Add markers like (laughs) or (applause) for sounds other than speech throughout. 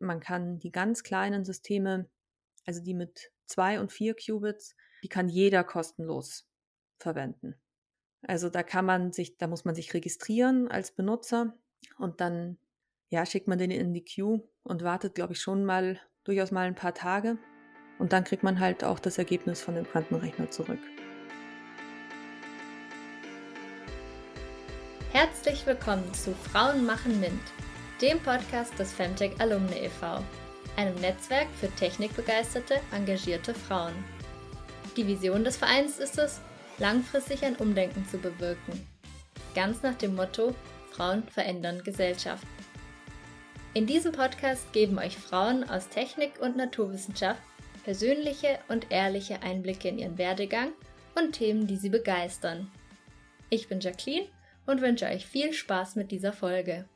man kann die ganz kleinen Systeme, also die mit zwei und vier Qubits, die kann jeder kostenlos verwenden. Also da kann man sich, da muss man sich registrieren als Benutzer und dann ja, schickt man den in die Queue und wartet, glaube ich, schon mal durchaus mal ein paar Tage. Und dann kriegt man halt auch das Ergebnis von dem Quantenrechner zurück. Herzlich willkommen zu Frauen machen MINT, dem Podcast des Femtech Alumni e.V., einem Netzwerk für technikbegeisterte, engagierte Frauen. Die Vision des Vereins ist es, langfristig ein Umdenken zu bewirken. Ganz nach dem Motto, Frauen verändern Gesellschaft. In diesem Podcast geben euch Frauen aus Technik und Naturwissenschaft persönliche und ehrliche Einblicke in ihren Werdegang und Themen, die sie begeistern. Ich bin Jacqueline und wünsche euch viel Spaß mit dieser Folge.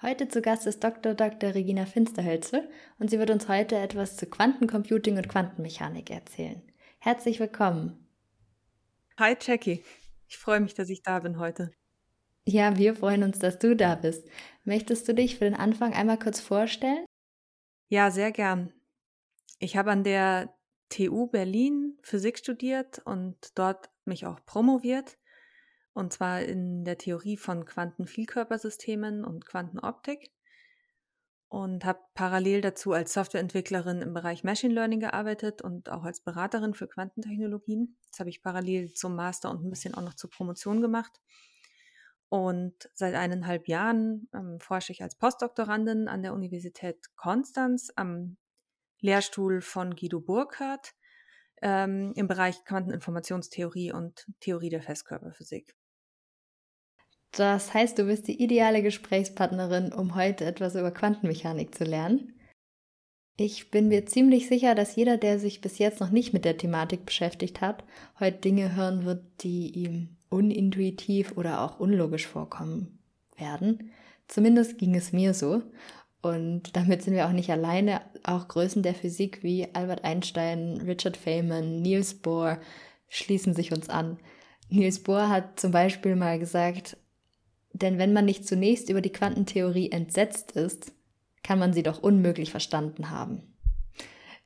Heute zu Gast ist Dr. Dr. Regina Finsterhölzel und sie wird uns heute etwas zu Quantencomputing und Quantenmechanik erzählen. Herzlich willkommen. Hi Jackie, ich freue mich, dass ich da bin heute. Ja, wir freuen uns, dass du da bist. Möchtest du dich für den Anfang einmal kurz vorstellen? Ja, sehr gern. Ich habe an der TU Berlin Physik studiert und dort mich auch promoviert. Und zwar in der Theorie von Quantenvielkörpersystemen und Quantenoptik. Und habe parallel dazu als Softwareentwicklerin im Bereich Machine Learning gearbeitet und auch als Beraterin für Quantentechnologien. Das habe ich parallel zum Master und ein bisschen auch noch zur Promotion gemacht. Und seit eineinhalb Jahren ähm, forsche ich als Postdoktorandin an der Universität Konstanz am Lehrstuhl von Guido Burkhardt ähm, im Bereich Quanteninformationstheorie und Theorie der Festkörperphysik. Das heißt, du bist die ideale Gesprächspartnerin, um heute etwas über Quantenmechanik zu lernen. Ich bin mir ziemlich sicher, dass jeder, der sich bis jetzt noch nicht mit der Thematik beschäftigt hat, heute Dinge hören wird, die ihm unintuitiv oder auch unlogisch vorkommen werden. Zumindest ging es mir so. Und damit sind wir auch nicht alleine. Auch Größen der Physik wie Albert Einstein, Richard Feynman, Niels Bohr schließen sich uns an. Niels Bohr hat zum Beispiel mal gesagt, denn wenn man nicht zunächst über die Quantentheorie entsetzt ist, kann man sie doch unmöglich verstanden haben.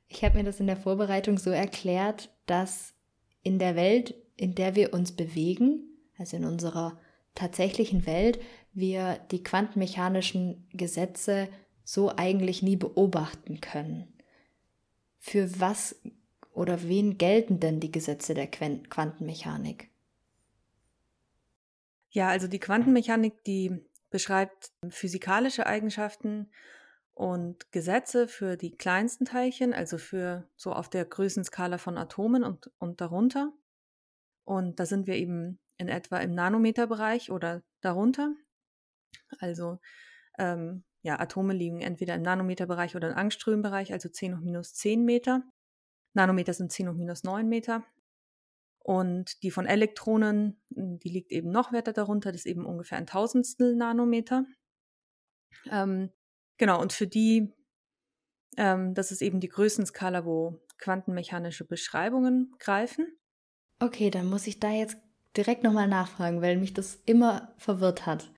Ich habe mir das in der Vorbereitung so erklärt, dass in der Welt, in der wir uns bewegen, also in unserer tatsächlichen Welt, wir die quantenmechanischen Gesetze so eigentlich nie beobachten können. Für was oder wen gelten denn die Gesetze der Quantenmechanik? Ja, also die Quantenmechanik, die beschreibt physikalische Eigenschaften und Gesetze für die kleinsten Teilchen, also für so auf der Größenskala von Atomen und, und darunter. Und da sind wir eben in etwa im Nanometerbereich oder darunter. Also ähm, ja, Atome liegen entweder im Nanometerbereich oder im Angströmbereich, also 10 hoch minus 10 Meter. Nanometer sind 10 hoch minus 9 Meter. Und die von Elektronen, die liegt eben noch weiter darunter, das ist eben ungefähr ein Tausendstel Nanometer. Ähm, genau, und für die, ähm, das ist eben die Größenskala, wo quantenmechanische Beschreibungen greifen. Okay, dann muss ich da jetzt direkt nochmal nachfragen, weil mich das immer verwirrt hat.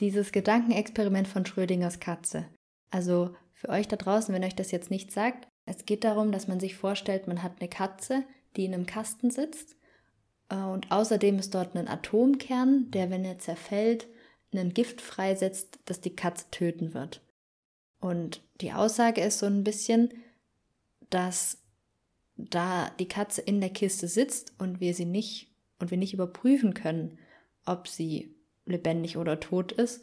Dieses Gedankenexperiment von Schrödingers Katze. Also für euch da draußen, wenn euch das jetzt nicht sagt, es geht darum, dass man sich vorstellt, man hat eine Katze, die in einem Kasten sitzt und außerdem ist dort ein Atomkern, der, wenn er zerfällt, ein Gift freisetzt, das die Katze töten wird. Und die Aussage ist so ein bisschen, dass da die Katze in der Kiste sitzt und wir sie nicht und wir nicht überprüfen können, ob sie lebendig oder tot ist,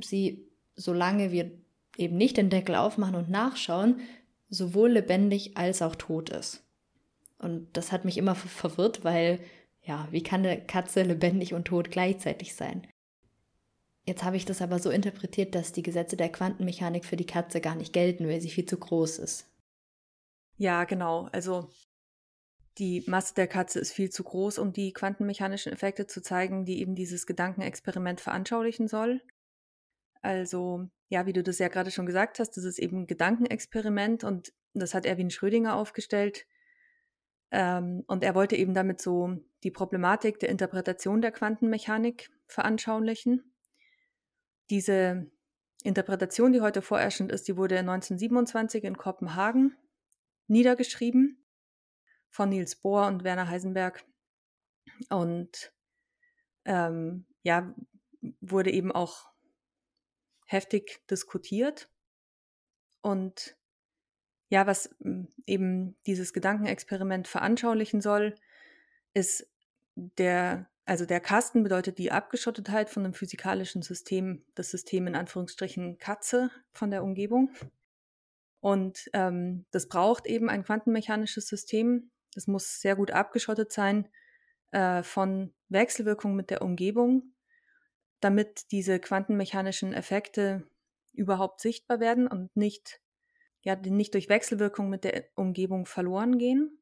sie, solange wir eben nicht den Deckel aufmachen und nachschauen, sowohl lebendig als auch tot ist. Und das hat mich immer verwirrt, weil, ja, wie kann eine Katze lebendig und tot gleichzeitig sein? Jetzt habe ich das aber so interpretiert, dass die Gesetze der Quantenmechanik für die Katze gar nicht gelten, weil sie viel zu groß ist. Ja, genau. Also die Masse der Katze ist viel zu groß, um die quantenmechanischen Effekte zu zeigen, die eben dieses Gedankenexperiment veranschaulichen soll. Also, ja, wie du das ja gerade schon gesagt hast, das ist eben ein Gedankenexperiment und das hat Erwin Schrödinger aufgestellt. Ähm, und er wollte eben damit so die Problematik der Interpretation der Quantenmechanik veranschaulichen. Diese Interpretation, die heute vorherrschend ist, die wurde 1927 in Kopenhagen niedergeschrieben von Niels Bohr und Werner Heisenberg. Und ähm, ja, wurde eben auch heftig diskutiert. Und ja, was hm, eben dieses Gedankenexperiment veranschaulichen soll, ist der, also der Kasten bedeutet die Abgeschottetheit von einem physikalischen System, das System in Anführungsstrichen Katze von der Umgebung. Und ähm, das braucht eben ein quantenmechanisches System. Das muss sehr gut abgeschottet sein äh, von Wechselwirkungen mit der Umgebung, damit diese quantenmechanischen Effekte überhaupt sichtbar werden und nicht, ja, nicht durch Wechselwirkung mit der Umgebung verloren gehen.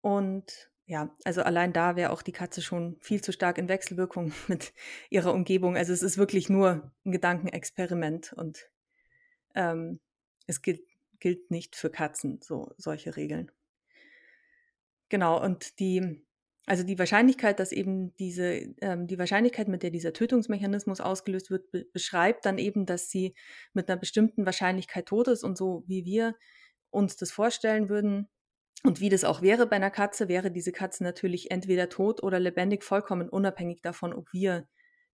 Und ja, also allein da wäre auch die Katze schon viel zu stark in Wechselwirkung (laughs) mit ihrer Umgebung. Also es ist wirklich nur ein Gedankenexperiment und ähm, es gilt, gilt nicht für Katzen, so solche Regeln. Genau, und die also die Wahrscheinlichkeit, dass eben diese, ähm, die Wahrscheinlichkeit, mit der dieser Tötungsmechanismus ausgelöst wird, be beschreibt dann eben, dass sie mit einer bestimmten Wahrscheinlichkeit tot ist und so wie wir uns das vorstellen würden und wie das auch wäre bei einer Katze, wäre diese Katze natürlich entweder tot oder lebendig, vollkommen unabhängig davon, ob wir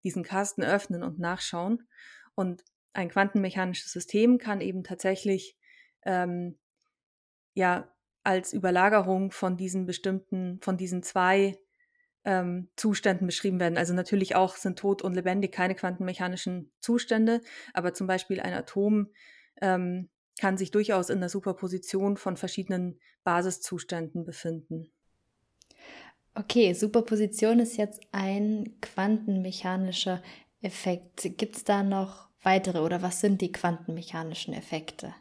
diesen Kasten öffnen und nachschauen. Und ein quantenmechanisches System kann eben tatsächlich ähm, ja als Überlagerung von diesen bestimmten, von diesen zwei ähm, Zuständen beschrieben werden. Also natürlich auch sind tot und lebendig keine quantenmechanischen Zustände, aber zum Beispiel ein Atom ähm, kann sich durchaus in der Superposition von verschiedenen Basiszuständen befinden. Okay, Superposition ist jetzt ein quantenmechanischer Effekt. Gibt es da noch weitere oder was sind die quantenmechanischen Effekte?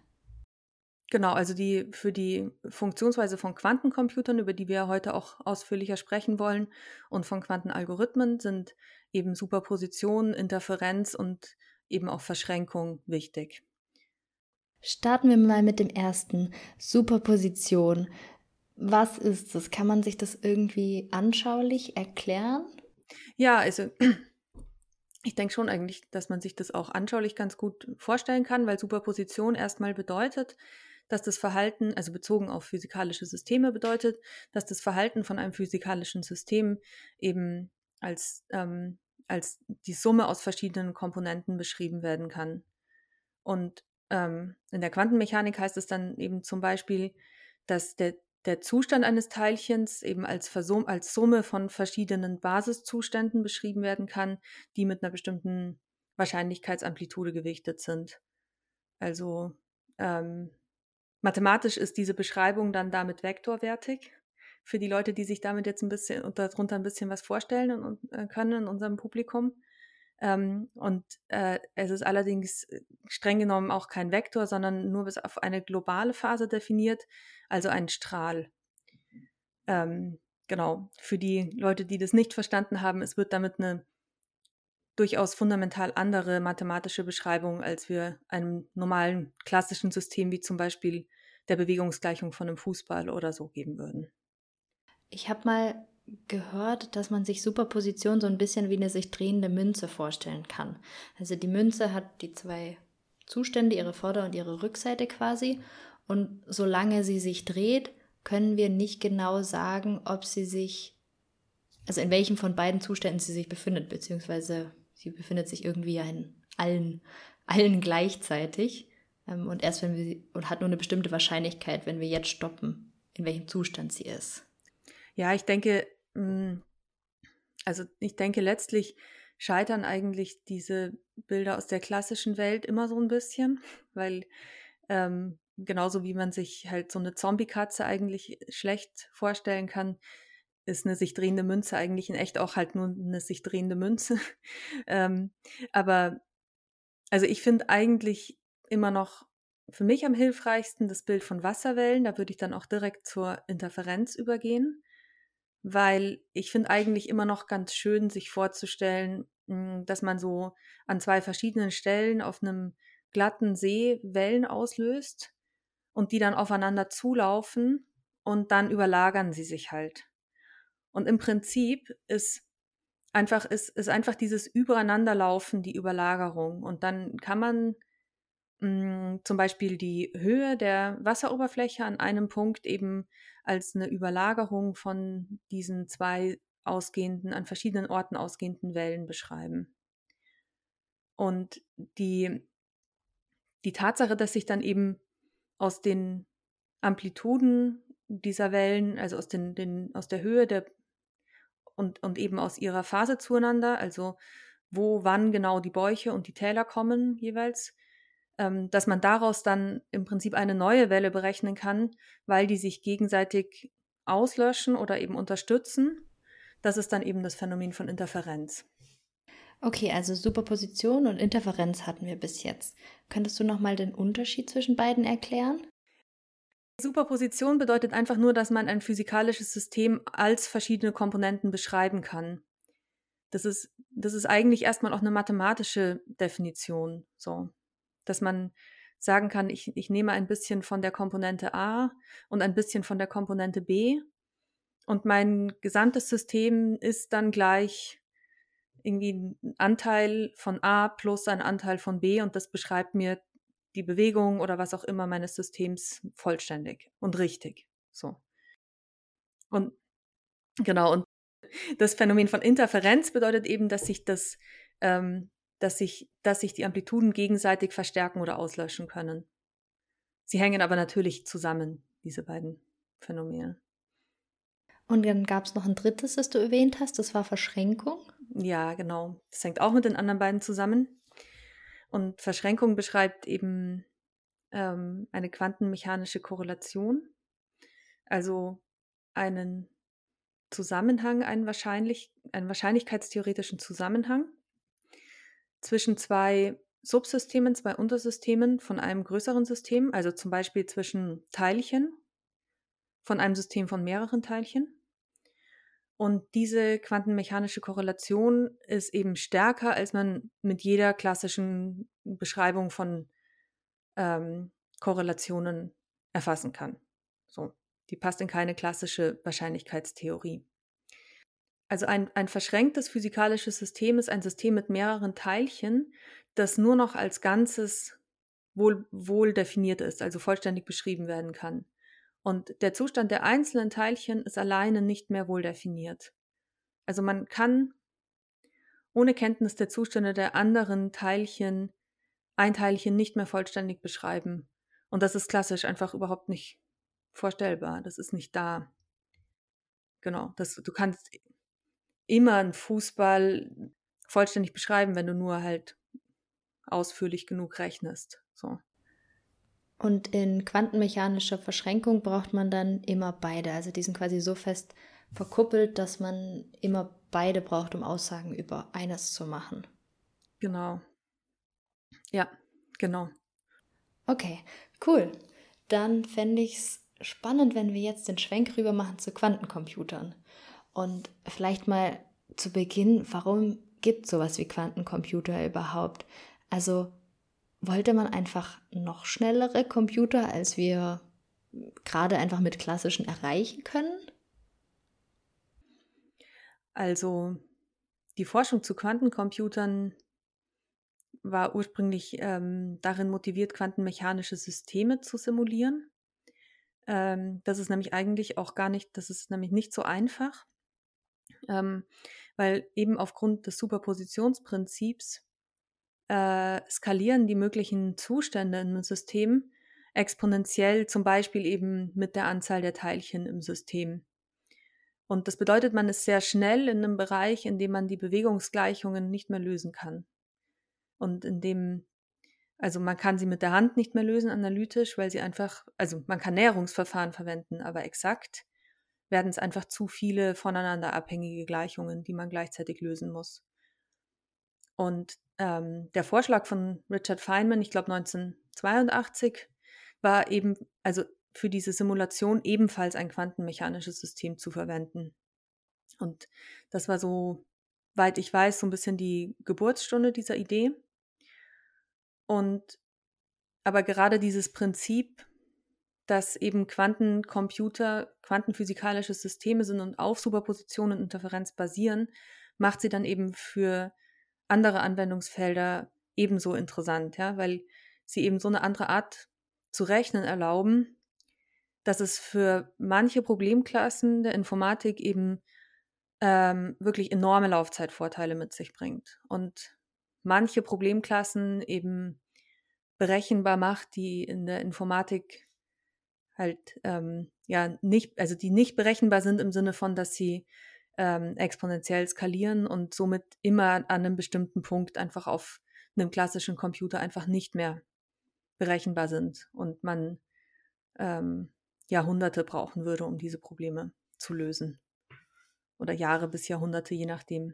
Genau, also die für die Funktionsweise von Quantencomputern, über die wir heute auch ausführlicher sprechen wollen, und von Quantenalgorithmen sind eben Superposition, Interferenz und eben auch Verschränkung wichtig. Starten wir mal mit dem ersten, Superposition. Was ist das? Kann man sich das irgendwie anschaulich erklären? Ja, also (clears throat) ich denke schon eigentlich, dass man sich das auch anschaulich ganz gut vorstellen kann, weil Superposition erstmal bedeutet, dass das Verhalten, also bezogen auf physikalische Systeme bedeutet, dass das Verhalten von einem physikalischen System eben als, ähm, als die Summe aus verschiedenen Komponenten beschrieben werden kann. Und ähm, in der Quantenmechanik heißt es dann eben zum Beispiel, dass der, der Zustand eines Teilchens eben als, Versum als Summe von verschiedenen Basiszuständen beschrieben werden kann, die mit einer bestimmten Wahrscheinlichkeitsamplitude gewichtet sind. Also ähm, Mathematisch ist diese Beschreibung dann damit vektorwertig. Für die Leute, die sich damit jetzt ein bisschen und darunter ein bisschen was vorstellen und, äh, können in unserem Publikum. Ähm, und äh, es ist allerdings äh, streng genommen auch kein Vektor, sondern nur bis auf eine globale Phase definiert, also ein Strahl. Ähm, genau, für die Leute, die das nicht verstanden haben, es wird damit eine durchaus fundamental andere mathematische Beschreibung, als wir einem normalen klassischen System wie zum Beispiel der Bewegungsgleichung von einem Fußball oder so geben würden. Ich habe mal gehört, dass man sich Superposition so ein bisschen wie eine sich drehende Münze vorstellen kann. Also die Münze hat die zwei Zustände, ihre Vorder- und ihre Rückseite quasi. Und solange sie sich dreht, können wir nicht genau sagen, ob sie sich, also in welchem von beiden Zuständen sie sich befindet, beziehungsweise sie befindet sich irgendwie ja in allen, (laughs) allen gleichzeitig. Ähm, und erst wenn wir sie, und hat nur eine bestimmte Wahrscheinlichkeit, wenn wir jetzt stoppen, in welchem Zustand sie ist. Ja, ich denke, mm, also ich denke letztlich scheitern eigentlich diese Bilder aus der klassischen Welt immer so ein bisschen, (laughs) weil ähm, genauso wie man sich halt so eine Zombie-Katze eigentlich schlecht vorstellen kann, ist eine sich drehende Münze eigentlich in echt auch halt nur eine sich drehende Münze. (laughs) ähm, aber also ich finde eigentlich immer noch für mich am hilfreichsten das Bild von Wasserwellen. Da würde ich dann auch direkt zur Interferenz übergehen, weil ich finde eigentlich immer noch ganz schön, sich vorzustellen, hm, dass man so an zwei verschiedenen Stellen auf einem glatten See Wellen auslöst und die dann aufeinander zulaufen und dann überlagern sie sich halt. Und im Prinzip ist einfach ist, ist einfach dieses Übereinanderlaufen, die Überlagerung. Und dann kann man mh, mm, zum Beispiel die Höhe der Wasseroberfläche an einem Punkt eben als eine Überlagerung von diesen zwei ausgehenden, an verschiedenen Orten ausgehenden Wellen beschreiben. Und die, die Tatsache, dass sich dann eben aus den Amplituden dieser Wellen, also aus, den, den, aus der Höhe der und, und eben aus ihrer Phase zueinander, also wo wann genau die Bäuche und die Täler kommen jeweils, ähm, dass man daraus dann im Prinzip eine neue Welle berechnen kann, weil die sich gegenseitig auslöschen oder eben unterstützen. Das ist dann eben das Phänomen von Interferenz. Okay, also Superposition und Interferenz hatten wir bis jetzt. Könntest du nochmal den Unterschied zwischen beiden erklären? Superposition bedeutet einfach nur, dass man ein physikalisches System als verschiedene Komponenten beschreiben kann. Das ist, das ist eigentlich erstmal auch eine mathematische Definition, so. Dass man sagen kann, ich, ich nehme ein bisschen von der Komponente A und ein bisschen von der Komponente B und mein gesamtes System ist dann gleich irgendwie ein Anteil von A plus ein Anteil von B und das beschreibt mir die Bewegung oder was auch immer meines Systems vollständig und richtig. So. Und genau, und das Phänomen von Interferenz bedeutet eben, dass sich das, ähm, dass sich, dass sich die Amplituden gegenseitig verstärken oder auslöschen können. Sie hängen aber natürlich zusammen, diese beiden Phänomene. Und dann gab es noch ein drittes, das du erwähnt hast, das war Verschränkung. Ja, genau. Das hängt auch mit den anderen beiden zusammen. Und Verschränkung beschreibt eben ähm, eine quantenmechanische Korrelation, also einen Zusammenhang, einen, wahrscheinlich, einen wahrscheinlichkeitstheoretischen Zusammenhang zwischen zwei Subsystemen, zwei Untersystemen von einem größeren System, also zum Beispiel zwischen Teilchen von einem System von mehreren Teilchen. Und diese quantenmechanische Korrelation ist eben stärker, als man mit jeder klassischen Beschreibung von ähm, Korrelationen erfassen kann. So, die passt in keine klassische Wahrscheinlichkeitstheorie. Also ein, ein verschränktes physikalisches System ist ein System mit mehreren Teilchen, das nur noch als Ganzes wohl, wohl definiert ist, also vollständig beschrieben werden kann. Und der Zustand der einzelnen Teilchen ist alleine nicht mehr wohl definiert. Also man kann ohne Kenntnis der Zustände der anderen Teilchen ein Teilchen nicht mehr vollständig beschreiben. Und das ist klassisch einfach überhaupt nicht vorstellbar. Das ist nicht da. Genau. Das, du kannst immer einen Fußball vollständig beschreiben, wenn du nur halt ausführlich genug rechnest. So. Und in quantenmechanischer Verschränkung braucht man dann immer beide. Also die sind quasi so fest verkuppelt, dass man immer beide braucht, um Aussagen über eines zu machen. Genau. Ja, genau. Okay, cool. Dann fände ich es spannend, wenn wir jetzt den Schwenk rüber machen zu Quantencomputern. Und vielleicht mal zu Beginn, warum gibt es sowas wie Quantencomputer überhaupt? Also wollte man einfach noch schnellere Computer, als wir gerade einfach mit klassischen erreichen können? Also die Forschung zu Quantencomputern war ursprünglich ähm, darin motiviert, quantenmechanische Systeme zu simulieren. Ähm, das ist nämlich eigentlich auch gar nicht, das ist nämlich nicht so einfach, ähm, weil eben aufgrund des Superpositionsprinzips äh, skalieren die möglichen Zustände in einem System exponentiell, zum Beispiel eben mit der Anzahl der Teilchen im System. Und das bedeutet, man ist sehr schnell in einem Bereich, in dem man die Bewegungsgleichungen nicht mehr lösen kann. Und in dem, also man kann sie mit der Hand nicht mehr lösen analytisch, weil sie einfach, also man kann Näherungsverfahren verwenden, aber exakt werden es einfach zu viele voneinander abhängige Gleichungen, die man gleichzeitig lösen muss. Und ähm, der Vorschlag von Richard Feynman, ich glaube 1982, war eben, also für diese Simulation ebenfalls ein quantenmechanisches System zu verwenden. Und das war so, weit ich weiß, so ein bisschen die Geburtsstunde dieser Idee. Und aber gerade dieses Prinzip, dass eben Quantencomputer quantenphysikalische Systeme sind und auf Superposition und Interferenz basieren, macht sie dann eben für andere Anwendungsfelder ebenso interessant, ja, weil sie eben so eine andere Art zu rechnen erlauben, dass es für manche Problemklassen der Informatik eben ähm, wirklich enorme Laufzeitvorteile mit sich bringt und manche Problemklassen eben berechenbar macht, die in der Informatik halt ähm, ja nicht, also die nicht berechenbar sind im Sinne von, dass sie ähm, exponentiell skalieren und somit immer an einem bestimmten Punkt einfach auf einem klassischen Computer einfach nicht mehr berechenbar sind und man ähm, Jahrhunderte brauchen würde, um diese Probleme zu lösen. Oder Jahre bis Jahrhunderte, je nachdem.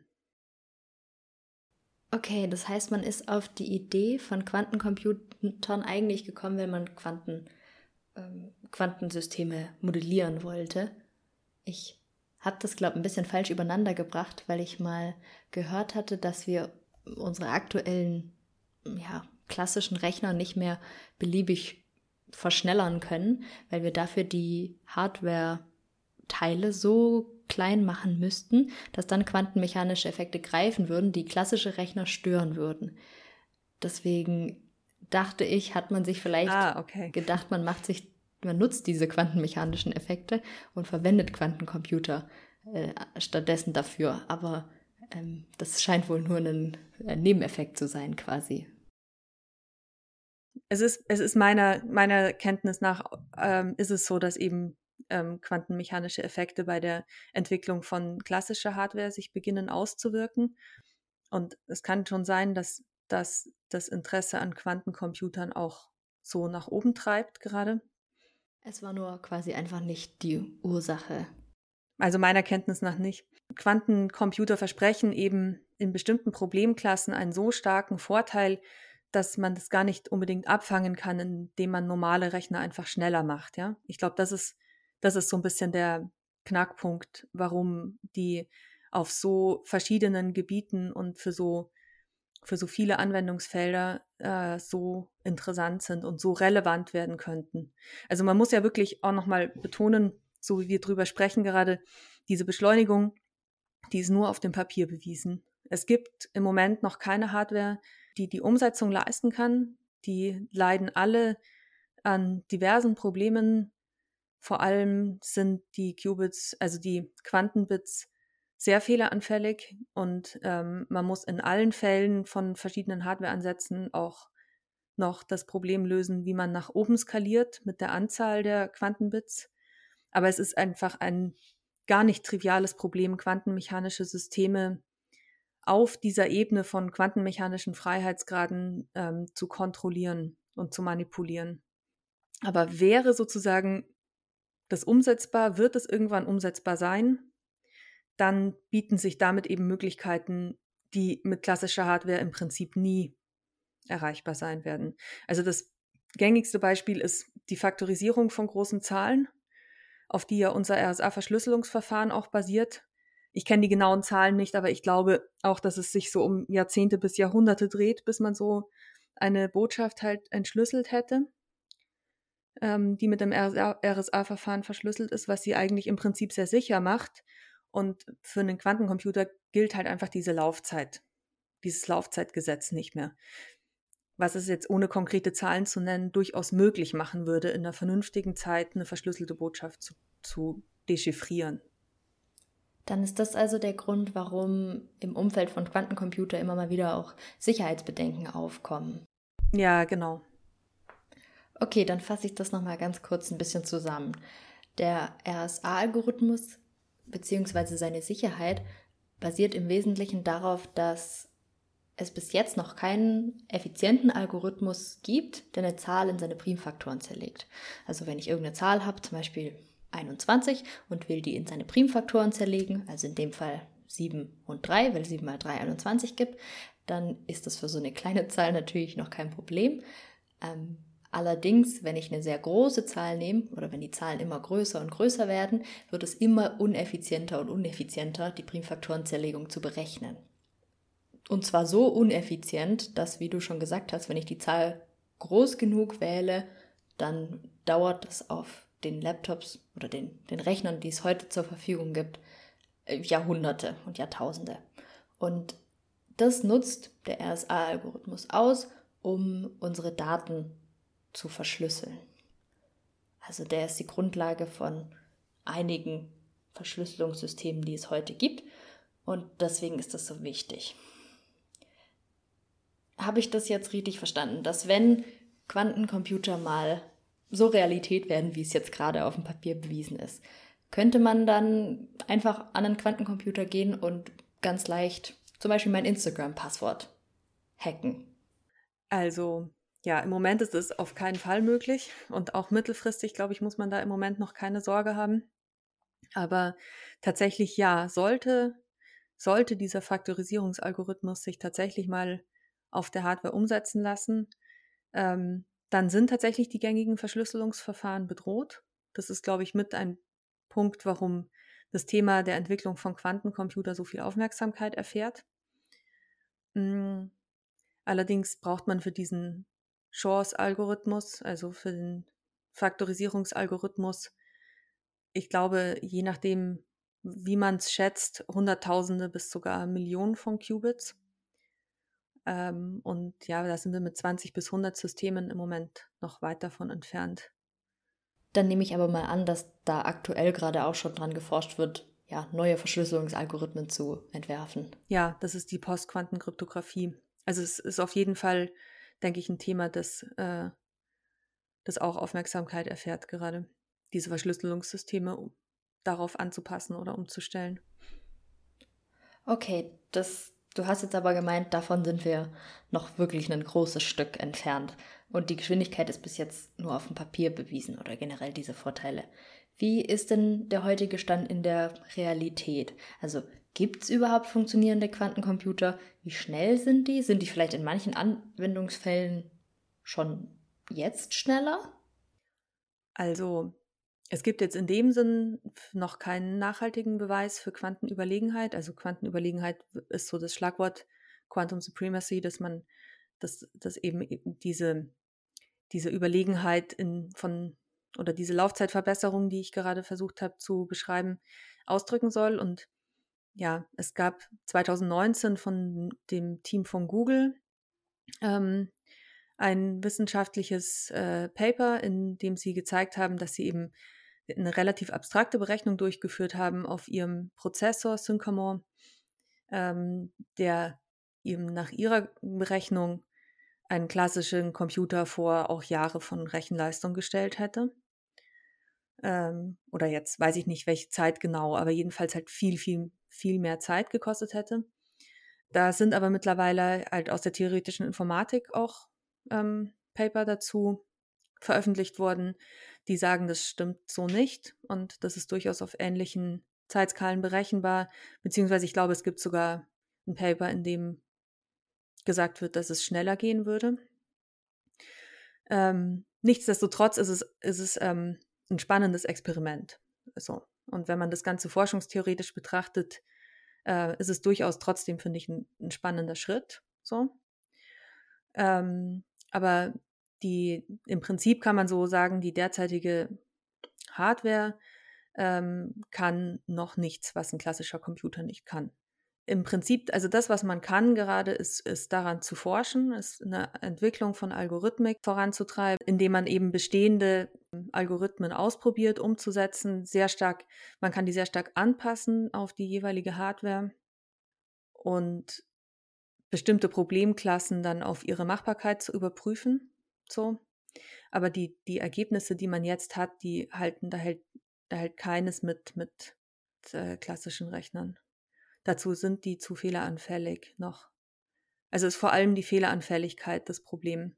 Okay, das heißt, man ist auf die Idee von Quantencomputern eigentlich gekommen, wenn man Quanten, ähm, Quantensysteme modellieren wollte. Ich habe das, glaube ich, ein bisschen falsch übereinander gebracht, weil ich mal gehört hatte, dass wir unsere aktuellen, ja, klassischen Rechner nicht mehr beliebig verschnellern können, weil wir dafür die Hardware-Teile so klein machen müssten, dass dann quantenmechanische Effekte greifen würden, die klassische Rechner stören würden. Deswegen dachte ich, hat man sich vielleicht ah, okay. gedacht, man macht sich, man nutzt diese quantenmechanischen Effekte und verwendet Quantencomputer äh, stattdessen dafür. Aber ähm, das scheint wohl nur ein, ein Nebeneffekt zu sein, quasi. Es ist, es ist meiner, meiner Kenntnis nach, ähm, ist es so, dass eben ähm, quantenmechanische Effekte bei der Entwicklung von klassischer Hardware sich beginnen auszuwirken. Und es kann schon sein, dass, dass das Interesse an Quantencomputern auch so nach oben treibt gerade. Es war nur quasi einfach nicht die Ursache. Also meiner Kenntnis nach nicht. Quantencomputer versprechen eben in bestimmten Problemklassen einen so starken Vorteil, dass man das gar nicht unbedingt abfangen kann, indem man normale Rechner einfach schneller macht. Ja, ich glaube, das ist das ist so ein bisschen der Knackpunkt, warum die auf so verschiedenen Gebieten und für so für so viele Anwendungsfelder äh, so interessant sind und so relevant werden könnten. Also man muss ja wirklich auch nochmal betonen, so wie wir drüber sprechen gerade, diese Beschleunigung, die ist nur auf dem Papier bewiesen. Es gibt im Moment noch keine Hardware, die die Umsetzung leisten kann. Die leiden alle an diversen Problemen, vor allem sind die Qubits, also die Quantenbits, sehr fehleranfällig und ähm, man muss in allen Fällen von verschiedenen Hardwareansätzen auch noch das Problem lösen, wie man nach oben skaliert mit der Anzahl der Quantenbits. Aber es ist einfach ein gar nicht triviales Problem, quantenmechanische Systeme auf dieser Ebene von quantenmechanischen Freiheitsgraden ähm, zu kontrollieren und zu manipulieren. Aber wäre sozusagen das umsetzbar? Wird es irgendwann umsetzbar sein? Dann bieten sich damit eben Möglichkeiten, die mit klassischer Hardware im Prinzip nie erreichbar sein werden. Also das gängigste Beispiel ist die Faktorisierung von großen Zahlen, auf die ja unser RSA-Verschlüsselungsverfahren auch basiert. Ich kenne die genauen Zahlen nicht, aber ich glaube auch, dass es sich so um Jahrzehnte bis Jahrhunderte dreht, bis man so eine Botschaft halt entschlüsselt hätte ähm, die mit dem RSA-Verfahren verschlüsselt ist, was sie eigentlich im Prinzip sehr sicher macht. Und für einen Quantencomputer gilt halt einfach diese Laufzeit, dieses Laufzeitgesetz nicht mehr. Was es jetzt ohne konkrete Zahlen zu nennen durchaus möglich machen würde, in einer vernünftigen Zeit eine verschlüsselte Botschaft zu, zu dechiffrieren. Dann ist das also der Grund, warum im Umfeld von Quantencomputer immer mal wieder auch Sicherheitsbedenken aufkommen. Ja, genau. Okay, dann fasse ich das nochmal ganz kurz ein bisschen zusammen. Der RSA-Algorithmus bzw. seine Sicherheit basiert im Wesentlichen darauf, dass es bis jetzt noch keinen effizienten Algorithmus gibt, der eine Zahl in seine Primfaktoren zerlegt. Also wenn ich irgendeine Zahl habe, zum Beispiel 21 und will die in seine Primfaktoren zerlegen, also in dem Fall 7 und 3, weil 7 mal 3 21 gibt, dann ist das für so eine kleine Zahl natürlich noch kein Problem. Ähm, Allerdings, wenn ich eine sehr große Zahl nehme oder wenn die Zahlen immer größer und größer werden, wird es immer uneffizienter und uneffizienter, die Primfaktorenzerlegung zu berechnen. Und zwar so uneffizient, dass, wie du schon gesagt hast, wenn ich die Zahl groß genug wähle, dann dauert es auf den Laptops oder den, den Rechnern, die es heute zur Verfügung gibt, äh, Jahrhunderte und Jahrtausende. Und das nutzt der RSA-Algorithmus aus, um unsere Daten zu verschlüsseln. Also der ist die Grundlage von einigen Verschlüsselungssystemen, die es heute gibt. Und deswegen ist das so wichtig. Habe ich das jetzt richtig verstanden, dass wenn Quantencomputer mal so Realität werden, wie es jetzt gerade auf dem Papier bewiesen ist, könnte man dann einfach an einen Quantencomputer gehen und ganz leicht zum Beispiel mein Instagram-Passwort hacken. Also ja, im Moment ist es auf keinen Fall möglich und auch mittelfristig, glaube ich, muss man da im Moment noch keine Sorge haben. Aber tatsächlich ja, sollte, sollte dieser Faktorisierungsalgorithmus sich tatsächlich mal auf der Hardware umsetzen lassen, ähm, dann sind tatsächlich die gängigen Verschlüsselungsverfahren bedroht. Das ist, glaube ich, mit ein Punkt, warum das Thema der Entwicklung von Quantencomputer so viel Aufmerksamkeit erfährt. Mm, allerdings braucht man für diesen Shores-Algorithmus, also für den Faktorisierungsalgorithmus, ich glaube, je nachdem, wie man es schätzt, Hunderttausende bis sogar Millionen von Qubits. Ähm, und ja, da sind wir mit 20 bis 100 Systemen im Moment noch weit davon entfernt. Dann nehme ich aber mal an, dass da aktuell gerade auch schon dran geforscht wird, ja, neue Verschlüsselungsalgorithmen zu entwerfen. Ja, das ist die Postquantenkryptographie. Also es ist auf jeden Fall, denke ich, ein Thema, das, äh, das auch Aufmerksamkeit erfährt gerade, diese Verschlüsselungssysteme darauf anzupassen oder umzustellen. Okay, das Du hast jetzt aber gemeint, davon sind wir noch wirklich ein großes Stück entfernt. Und die Geschwindigkeit ist bis jetzt nur auf dem Papier bewiesen oder generell diese Vorteile. Wie ist denn der heutige Stand in der Realität? Also gibt es überhaupt funktionierende Quantencomputer? Wie schnell sind die? Sind die vielleicht in manchen Anwendungsfällen schon jetzt schneller? Also es gibt jetzt in dem Sinn noch keinen nachhaltigen Beweis für Quantenüberlegenheit. Also Quantenüberlegenheit ist so das Schlagwort Quantum Supremacy, dass man, dass, dass eben diese, diese Überlegenheit in, von oder diese Laufzeitverbesserung, die ich gerade versucht habe zu beschreiben, ausdrücken soll. Und ja, es gab 2019 von dem Team von Google ähm, ein wissenschaftliches äh, Paper, in dem sie gezeigt haben, dass sie eben eine relativ abstrakte Berechnung durchgeführt haben auf ihrem Prozessor Syncamore, ähm, der eben nach ihrer Berechnung einen klassischen Computer vor auch Jahre von Rechenleistung gestellt hätte. Ähm, oder jetzt weiß ich nicht, welche Zeit genau, aber jedenfalls halt viel, viel, viel mehr Zeit gekostet hätte. Da sind aber mittlerweile halt aus der theoretischen Informatik auch ähm, Paper dazu veröffentlicht worden, die sagen, das stimmt so nicht und das ist durchaus auf ähnlichen Zeitskalen berechenbar, beziehungsweise ich glaube, es gibt sogar ein Paper, in dem gesagt wird, dass es schneller gehen würde. Ähm, nichtsdestotrotz ist es, ist es ähm, ein spannendes Experiment. So. Und wenn man das Ganze forschungstheoretisch betrachtet, äh, ist es durchaus trotzdem, finde ich, ein, ein, spannender Schritt. So. Ähm, aber die, im Prinzip kann man so sagen, die derzeitige Hardware ähm, kann noch nichts, was ein klassischer Computer nicht kann. Im Prinzip, also das, was man kann gerade, ist, ist daran zu forschen, ist eine Entwicklung von Algorithmik voranzutreiben, indem man eben bestehende Algorithmen ausprobiert, umzusetzen, sehr stark, man kann die sehr stark anpassen auf die jeweilige Hardware und bestimmte Problemklassen dann auf ihre Machbarkeit zu überprüfen so. Aber die, die Ergebnisse, die man jetzt hat, die halten, da hält, da hält keines mit, mit äh, klassischen Rechnern. Dazu sind die zu fehleranfällig noch. Also ist vor allem die Fehleranfälligkeit das Problem.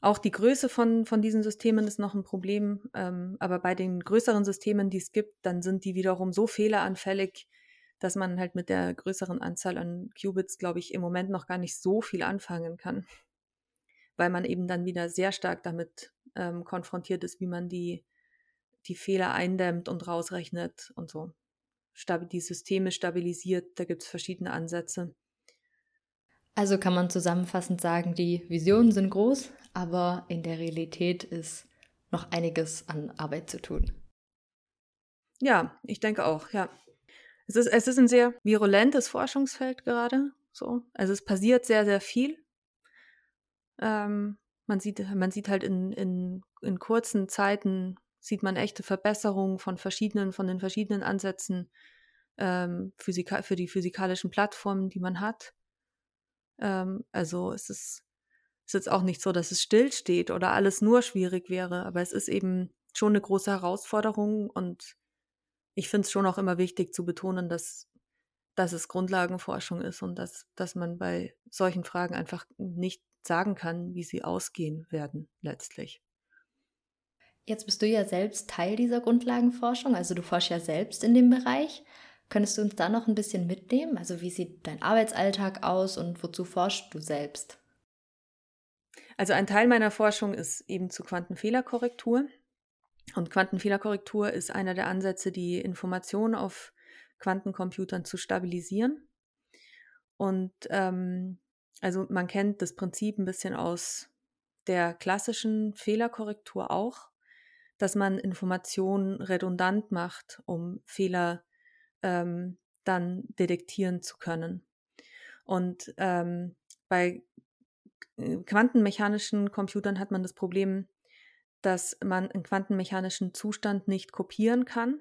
Auch die Größe von, von diesen Systemen ist noch ein Problem, ähm, aber bei den größeren Systemen, die es gibt, dann sind die wiederum so fehleranfällig, dass man halt mit der größeren Anzahl an Qubits, glaube ich, im Moment noch gar nicht so viel anfangen kann weil man eben dann wieder sehr stark damit ähm, konfrontiert ist, wie man die, die Fehler eindämmt und rausrechnet und so. Stabi die Systeme stabilisiert, da gibt es verschiedene Ansätze. Also kann man zusammenfassend sagen, die Visionen sind groß, aber in der Realität ist noch einiges an Arbeit zu tun. Ja, ich denke auch, ja. Es ist, es ist ein sehr virulentes Forschungsfeld gerade. So. Also es passiert sehr, sehr viel. Ähm, man, sieht, man sieht halt in, in, in kurzen Zeiten, sieht man echte Verbesserungen von verschiedenen, von den verschiedenen Ansätzen ähm, Physika für die physikalischen Plattformen, die man hat. Ähm, also es ist, ist jetzt auch nicht so, dass es stillsteht oder alles nur schwierig wäre, aber es ist eben schon eine große Herausforderung und ich finde es schon auch immer wichtig zu betonen, dass, dass es Grundlagenforschung ist und dass, dass man bei solchen Fragen einfach nicht sagen kann, wie sie ausgehen werden letztlich. Jetzt bist du ja selbst Teil dieser Grundlagenforschung, also du forschst ja selbst in dem Bereich. Könntest du uns da noch ein bisschen mitnehmen? Also wie sieht dein Arbeitsalltag aus und wozu forschst du selbst? Also ein Teil meiner Forschung ist eben zu Quantenfehlerkorrektur. Und Quantenfehlerkorrektur ist einer der Ansätze, die Informationen auf Quantencomputern zu stabilisieren. Und ähm, also man kennt das Prinzip ein bisschen aus der klassischen Fehlerkorrektur auch, dass man Informationen redundant macht, um Fehler ähm, dann detektieren zu können. Und ähm, bei äh, quantenmechanischen Computern hat man das Problem, dass man einen quantenmechanischen Zustand nicht kopieren kann.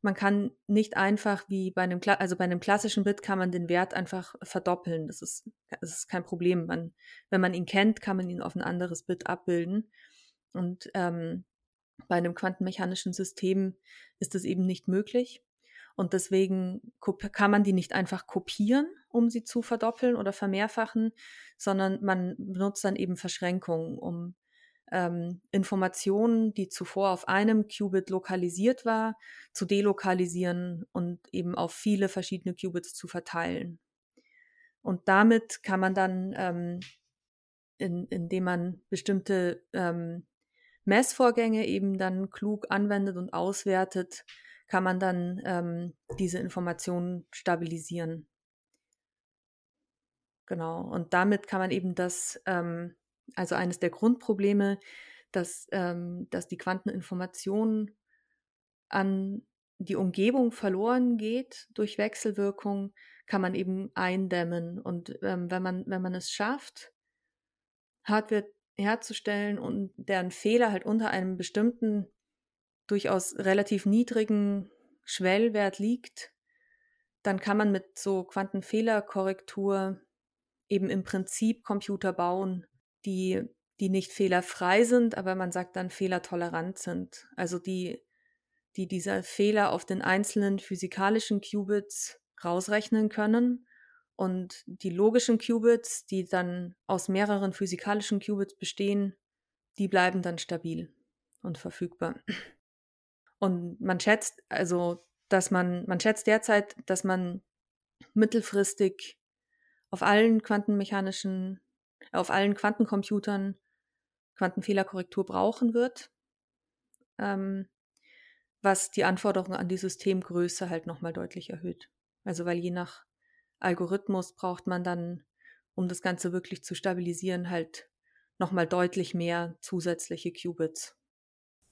Man kann nicht einfach wie bei einem, also bei einem klassischen Bit kann man den Wert einfach verdoppeln. Das ist, das ist kein Problem. Man, wenn man ihn kennt, kann man ihn auf ein anderes Bit abbilden. Und ähm, bei einem quantenmechanischen System ist das eben nicht möglich. Und deswegen kann man die nicht einfach kopieren, um sie zu verdoppeln oder vermehrfachen, sondern man benutzt dann eben Verschränkungen, um ähm, Informationen, die zuvor auf einem Qubit lokalisiert war, zu delokalisieren und eben auf viele verschiedene Qubits zu verteilen. Und damit kann man dann, ähm, in, indem man bestimmte ähm, Messvorgänge eben dann klug anwendet und auswertet, kann man dann ähm, diese Informationen stabilisieren. Genau. Und damit kann man eben das, ähm, also eines der Grundprobleme, dass, ähm, dass die Quanteninformation an die Umgebung verloren geht durch Wechselwirkung, kann man eben eindämmen. Und ähm, wenn, man, wenn man es schafft, Hardware herzustellen und deren Fehler halt unter einem bestimmten durchaus relativ niedrigen Schwellwert liegt, dann kann man mit so Quantenfehlerkorrektur eben im Prinzip Computer bauen, die, die nicht fehlerfrei sind, aber man sagt dann fehlertolerant sind. Also die, die dieser Fehler auf den einzelnen physikalischen Qubits rausrechnen können und die logischen Qubits, die dann aus mehreren physikalischen Qubits bestehen, die bleiben dann stabil und verfügbar. Und man schätzt also, dass man, man schätzt derzeit, dass man mittelfristig auf allen quantenmechanischen, auf allen Quantencomputern Quantenfehlerkorrektur brauchen wird, ähm, was die Anforderungen an die Systemgröße halt nochmal deutlich erhöht. Also weil je nach Algorithmus braucht man dann, um das Ganze wirklich zu stabilisieren, halt nochmal deutlich mehr zusätzliche Qubits.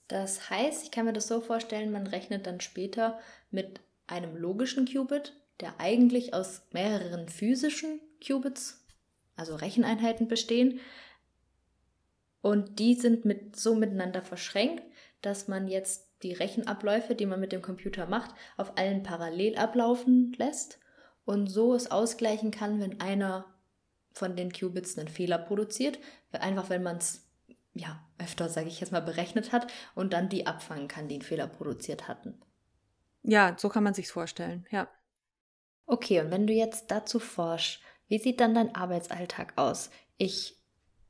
Das heißt, ich kann mir das so vorstellen, man rechnet dann später mit einem logischen Qubit, der eigentlich aus mehreren physischen Qubits, also Recheneinheiten bestehen. Und die sind mit, so miteinander verschränkt, dass man jetzt die Rechenabläufe, die man mit dem Computer macht, auf allen parallel ablaufen lässt und so es ausgleichen kann, wenn einer von den Qubits einen Fehler produziert. Einfach wenn man es ja, öfter, sage ich jetzt mal, berechnet hat und dann die abfangen kann, die einen Fehler produziert hatten. Ja, so kann man sich's vorstellen, ja. Okay, und wenn du jetzt dazu forschst, wie sieht dann dein Arbeitsalltag aus? Ich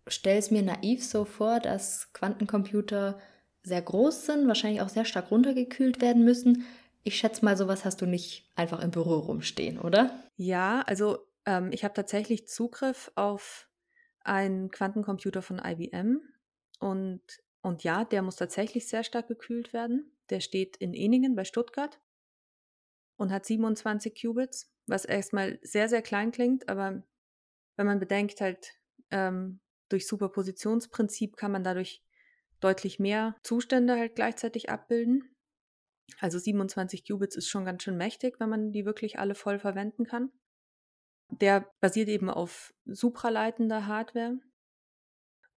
stelle es mir naiv so vor, dass Quantencomputer sehr groß sind, wahrscheinlich auch sehr stark runtergekühlt werden müssen. Ich schätze mal, sowas hast du nicht einfach im Büro rumstehen, oder? Ja, also ähm, ich habe tatsächlich Zugriff auf einen Quantencomputer von IBM. Und, und ja, der muss tatsächlich sehr stark gekühlt werden. Der steht in Eningen bei Stuttgart und hat 27 Qubits, was erstmal sehr, sehr klein klingt, aber wenn man bedenkt, halt ähm, durch Superpositionsprinzip kann man dadurch deutlich mehr Zustände halt gleichzeitig abbilden. Also 27 Qubits ist schon ganz schön mächtig, wenn man die wirklich alle voll verwenden kann. Der basiert eben auf supraleitender Hardware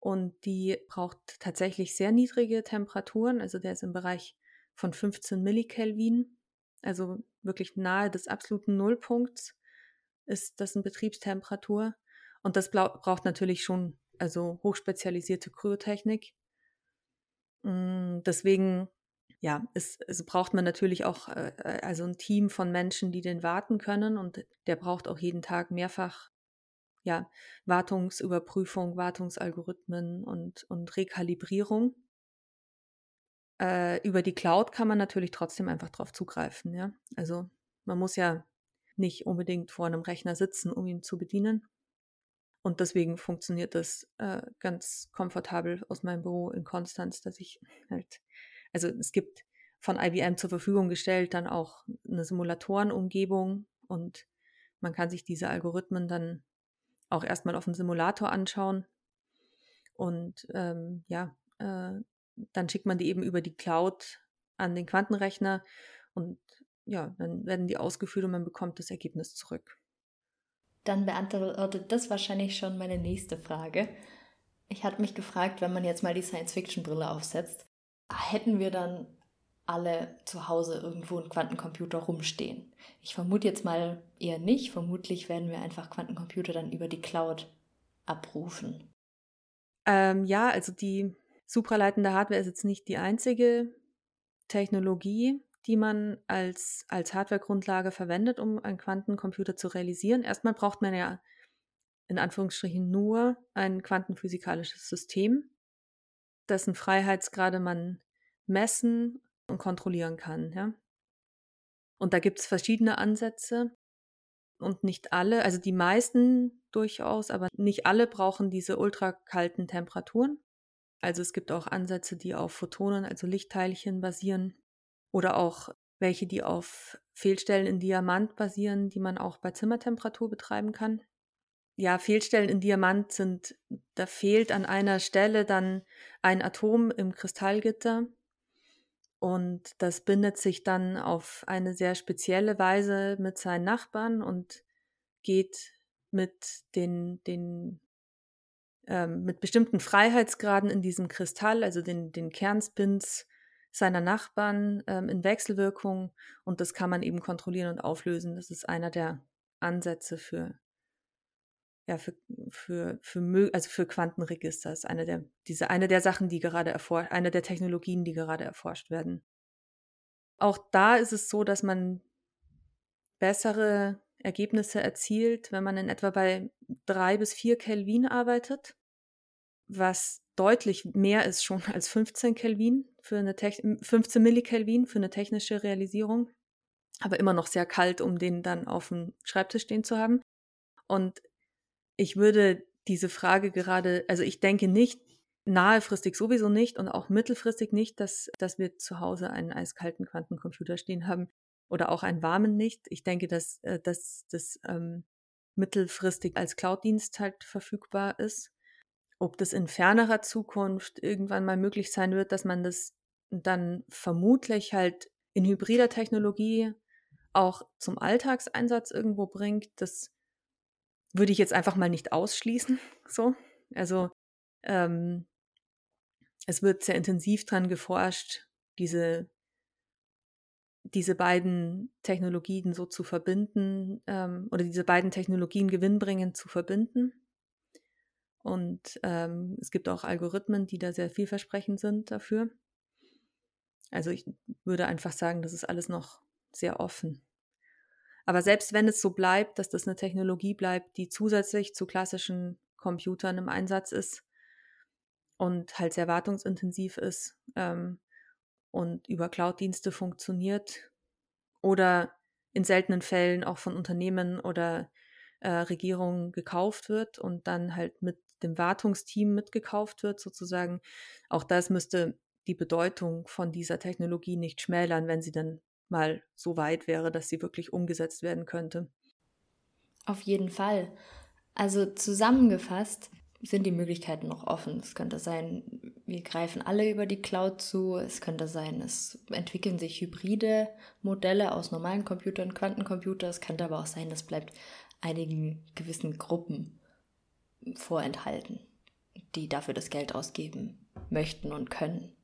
und die braucht tatsächlich sehr niedrige Temperaturen. Also der ist im Bereich von 15 Millikelvin, also wirklich nahe des absoluten Nullpunkts ist das eine Betriebstemperatur. Und das braucht natürlich schon also hochspezialisierte Kryotechnik. Mm, deswegen ja, es, es braucht man natürlich auch äh, äh, also ein Team von Menschen, die den warten können und der braucht auch jeden Tag mehrfach ja, Wartungsüberprüfung, Wartungsalgorithmen und, und Rekalibrierung. Äh, über die Cloud kann man natürlich trotzdem einfach drauf zugreifen, ja. Also man muss ja nicht unbedingt vor einem Rechner sitzen, um ihn zu bedienen. Und deswegen funktioniert das äh, ganz komfortabel aus meinem Büro in Konstanz, dass ich halt also es gibt von IBM zur Verfügung gestellt dann auch eine Simulatorenumgebung und man kann sich diese Algorithmen dann auch erstmal auf dem Simulator anschauen und ähm, ja, äh, dann schickt man die eben über die Cloud an den Quantenrechner und ja, dann werden die ausgeführt und man bekommt das Ergebnis zurück. Dann beantwortet das wahrscheinlich schon meine nächste Frage. Ich hatte mich gefragt, wenn man jetzt mal die Science-Fiction-Brille aufsetzt, hätten wir dann alle zu Hause irgendwo einen Quantencomputer rumstehen. Ich vermute jetzt mal eher nicht. Vermutlich werden wir einfach Quantencomputer dann über die Cloud abrufen. Ähm, ja, also die supraleitende Hardware ist jetzt nicht die einzige Technologie, die man als, als Hardwaregrundlage verwendet, um einen Quantencomputer zu realisieren. Erstmal braucht man ja in Anführungsstrichen nur ein quantenphysikalisches System, dessen Freiheitsgrade man messen und kontrollieren kann. Ja? Und da gibt es verschiedene Ansätze und nicht alle, also die meisten durchaus, aber nicht alle brauchen diese ultrakalten Temperaturen. Also es gibt auch Ansätze, die auf Photonen, also Lichtteilchen basieren oder auch welche, die auf Fehlstellen in Diamant basieren, die man auch bei Zimmertemperatur betreiben kann ja, Fehlstellen in Diamant sind, da fehlt an einer Stelle dann ein Atom im Kristallgitter und das bindet sich dann auf eine sehr spezielle Weise mit seinen Nachbarn und geht mit den, den ähm, mit bestimmten Freiheitsgraden in diesem Kristall, also den, den Kernspins seiner Nachbarn ähm, in Wechselwirkung und das kann man eben kontrollieren und auflösen. Das ist einer der Ansätze für ja, für, für, für, also für Quantenregister ist eine der, diese, eine der Sachen, die gerade erforscht, eine der Technologien, die gerade erforscht werden. Auch da ist es so, dass man bessere Ergebnisse erzielt, wenn man in etwa bei drei bis vier Kelvin arbeitet, was deutlich mehr ist schon als 15 Kelvin für eine 15 Millikelvin für eine technische Realisierung, aber immer noch sehr kalt, um den dann auf dem Schreibtisch stehen zu haben. Und ich würde diese Frage gerade, also ich denke nicht, nahefristig sowieso nicht und auch mittelfristig nicht, dass, dass wir zu Hause einen eiskalten Quantencomputer stehen haben oder auch einen warmen nicht. Ich denke, dass, äh, dass das ähm, mittelfristig als Cloud-Dienst halt verfügbar ist. Ob das in fernerer Zukunft irgendwann mal möglich sein wird, dass man das dann vermutlich halt in hybrider Technologie auch zum Alltagseinsatz irgendwo bringt, das würde ich jetzt einfach mal nicht ausschließen. So. Also ähm, es wird sehr intensiv dran geforscht, diese, diese beiden Technologien so zu verbinden ähm, oder diese beiden Technologien gewinnbringend zu verbinden. Und ähm, es gibt auch Algorithmen, die da sehr vielversprechend sind dafür. Also ich würde einfach sagen, das ist alles noch sehr offen. Aber selbst wenn es so bleibt, dass das eine Technologie bleibt, die zusätzlich zu klassischen Computern im Einsatz ist und halt sehr wartungsintensiv ist ähm, und über Cloud-Dienste funktioniert oder in seltenen Fällen auch von Unternehmen oder äh, Regierungen gekauft wird und dann halt mit dem Wartungsteam mitgekauft wird, sozusagen. Auch das müsste die Bedeutung von dieser Technologie nicht schmälern, wenn sie dann mal so weit wäre, dass sie wirklich umgesetzt werden könnte. Auf jeden Fall. Also zusammengefasst sind die Möglichkeiten noch offen. Es könnte sein, wir greifen alle über die Cloud zu. Es könnte sein, es entwickeln sich hybride Modelle aus normalen Computern, Quantencomputer. Es könnte aber auch sein, das bleibt einigen gewissen Gruppen vorenthalten, die dafür das Geld ausgeben möchten und können.